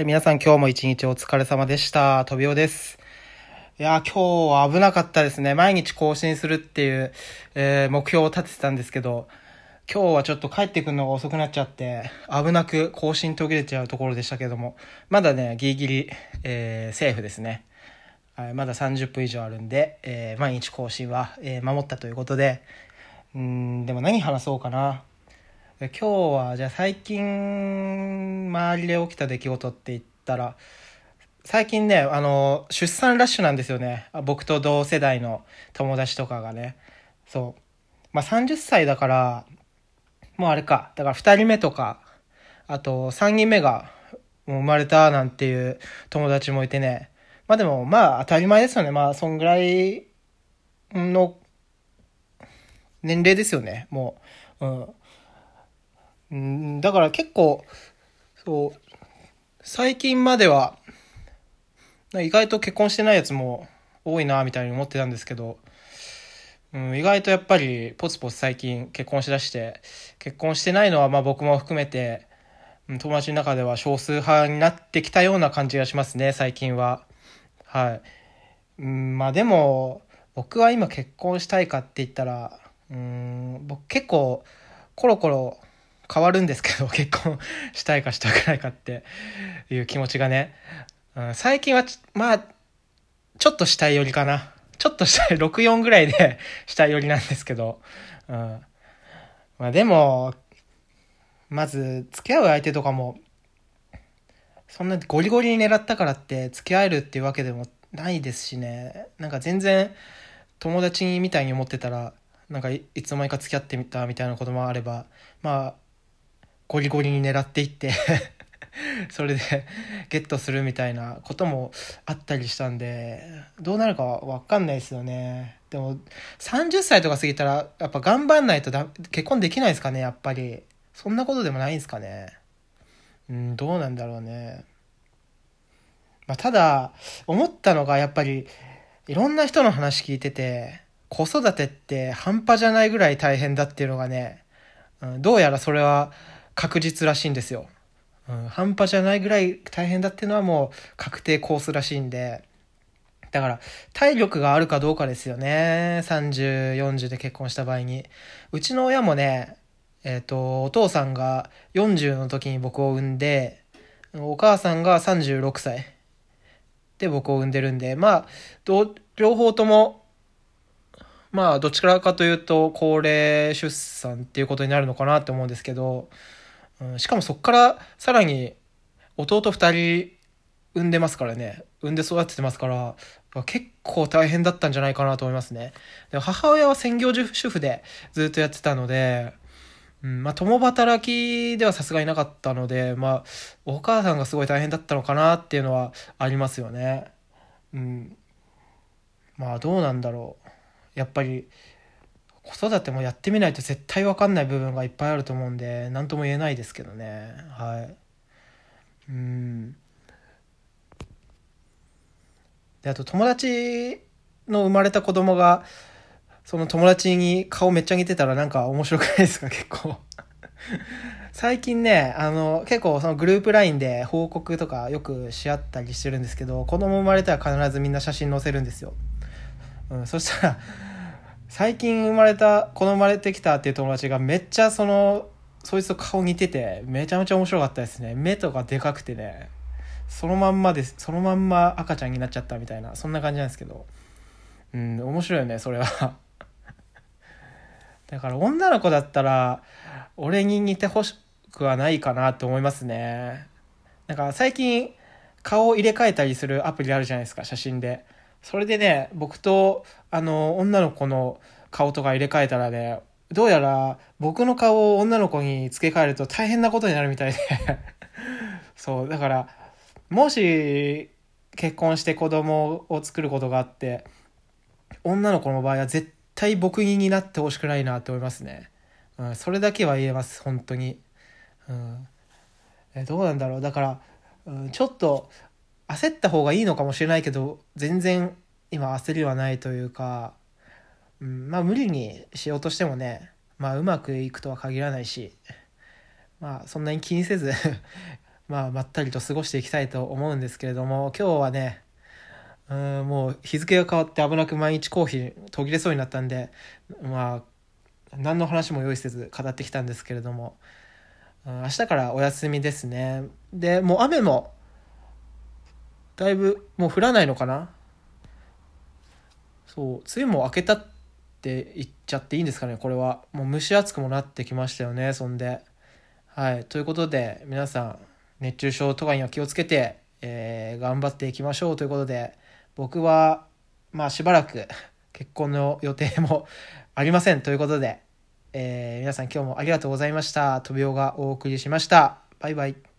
はい、皆さん今日も一日お疲れ様でした。とびおです。いや、今日は危なかったですね。毎日更新するっていう、えー目標を立ててたんですけど、今日はちょっと帰ってくるのが遅くなっちゃって、危なく更新途切れちゃうところでしたけども、まだね、ギリギリ、えーセーフですね。はい、まだ30分以上あるんで、えー毎日更新は、えー守ったということで、うん、でも何話そうかな。今日はじゃあ最近周りで起きた出来事って言ったら最近ねあの出産ラッシュなんですよね。僕と同世代の友達とかがね。そう。まあ30歳だからもうあれか。だから2人目とかあと3人目が生まれたなんていう友達もいてね。まあでもまあ当たり前ですよね。まあそんぐらいの年齢ですよね。もううん。うんだから結構そう最近までは意外と結婚してないやつも多いなみたいに思ってたんですけど、うん、意外とやっぱりポツポツ最近結婚しだして結婚してないのはまあ僕も含めて友達の中では少数派になってきたような感じがしますね最近は。はい。うんまあでも僕は今結婚したいかって言ったらうん僕結構コロコロ変わるんですけど 結婚したいかしたくないかっていう気持ちがね、うん、最近はまあちょっとしたいよりかな。ちょっとした64 ぐらいで したいよりなんですけど、うん。まあ、でもまず付き合う相手とかもそんなゴリゴリに狙ったからって付き合えるっていうわけでもないですしね。なんか全然友達みたいに思ってたらなんかいつの間にか付き合ってみたみたいなこともあればまあゴリゴリに狙っていって それでゲットするみたいなこともあったりしたんでどうなるか分かんないですよね。でも30歳とか過ぎたらやっぱ頑張んないとだ結婚できないですかねやっぱり。そんなことでもないんですかね。うんどうなんだろうね。まあただ思ったのがやっぱりいろんな人の話聞いてて子育てって半端じゃないぐらい大変だっていうのがね、うん、どうやらそれは確実らしいんですよ、うん、半端じゃないぐらい大変だっていうのはもう確定コースらしいんで。だから体力があるかどうかですよね。3040で結婚した場合に。うちの親もねえっ、とお父さんが40の時に僕を産んでお母さんが36歳で僕を産んでるんでまあど両方ともまあどっちからかというと高齢出産っていうことになるのかなって思うんですけど、うん、しかもそこからさらに弟2人産んでますからね。産んで育ててますから結構大変だったんじゃないかなと思いますね。で母親は専業主婦でずっとやってたので、うん、まあ共働きではさすがになかったのでまあお母さんがすごい大変だったのかなっていうのはありますよね。うん。まあどうなんだろう。やっぱり子育てもやってみないと絶対分かんない部分がいっぱいあると思うんで何とも言えないですけどね。はい。うん。であと友達の生まれた子供がその友達に顔めっちゃ似てたらなんか面白くないですか？結構。最近ねあの結構そのグループ LINE で報告とかよくし合ったりしてるんですけど子供生まれたら必ずみんな写真載せるんですよ。うん、そしたら最近生まれた子供生まれてきたっていう友達がめっちゃそのそいつと顔似ててめちゃめちゃ面白かったですね。目とかでかくてね。そのまんまです。そのまんま赤ちゃんになっちゃったみたいな。そんな感じなんですけど。うん面白いよねそれは。だから女の子だったら俺に似てほしくはないかなって思いますね。なんか最近顔を入れ替えたりするアプリあるじゃないですか写真で。それでね、僕と、あの、女の子の顔とか入れ替えたらね、どうやら僕の顔を女の子に付け替えると大変なことになるみたいで そう、だから、もし結婚して子供を作ることがあって、女の子の場合は絶対僕になってほしくないなって思いますね。うん、それだけは言えます、本当に。うん。え、どうなんだろう。だから、うん、ちょっと、焦った方がいいのかもしれないけど全然今焦りはないというか、うん、まあ無理にしようとしてもねまあうまくいくとは限らないしまあそんなに気にせず まあ、まったりと過ごしていきたいと思うんですけれども、今日はね、うんもう日付が変わって危なく毎日コーヒー途切れそうになったんで、まあ、何の話も用意せず語ってきたんですけれども、明日からお休みですね。で、もう雨も、だいぶもう降らないのかな？そう、梅雨も明けたって言っちゃっていいんですかね、これは。もう蒸し暑くもなってきましたよね、そんで。はい。ということで、皆さん、熱中症とかには気をつけて、えー、頑張っていきましょうということで、僕は、まあしばらく 結婚の予定も ありませんということで、えー、皆さん今日もありがとうございました。飛びおがお送りしました。バイバイ。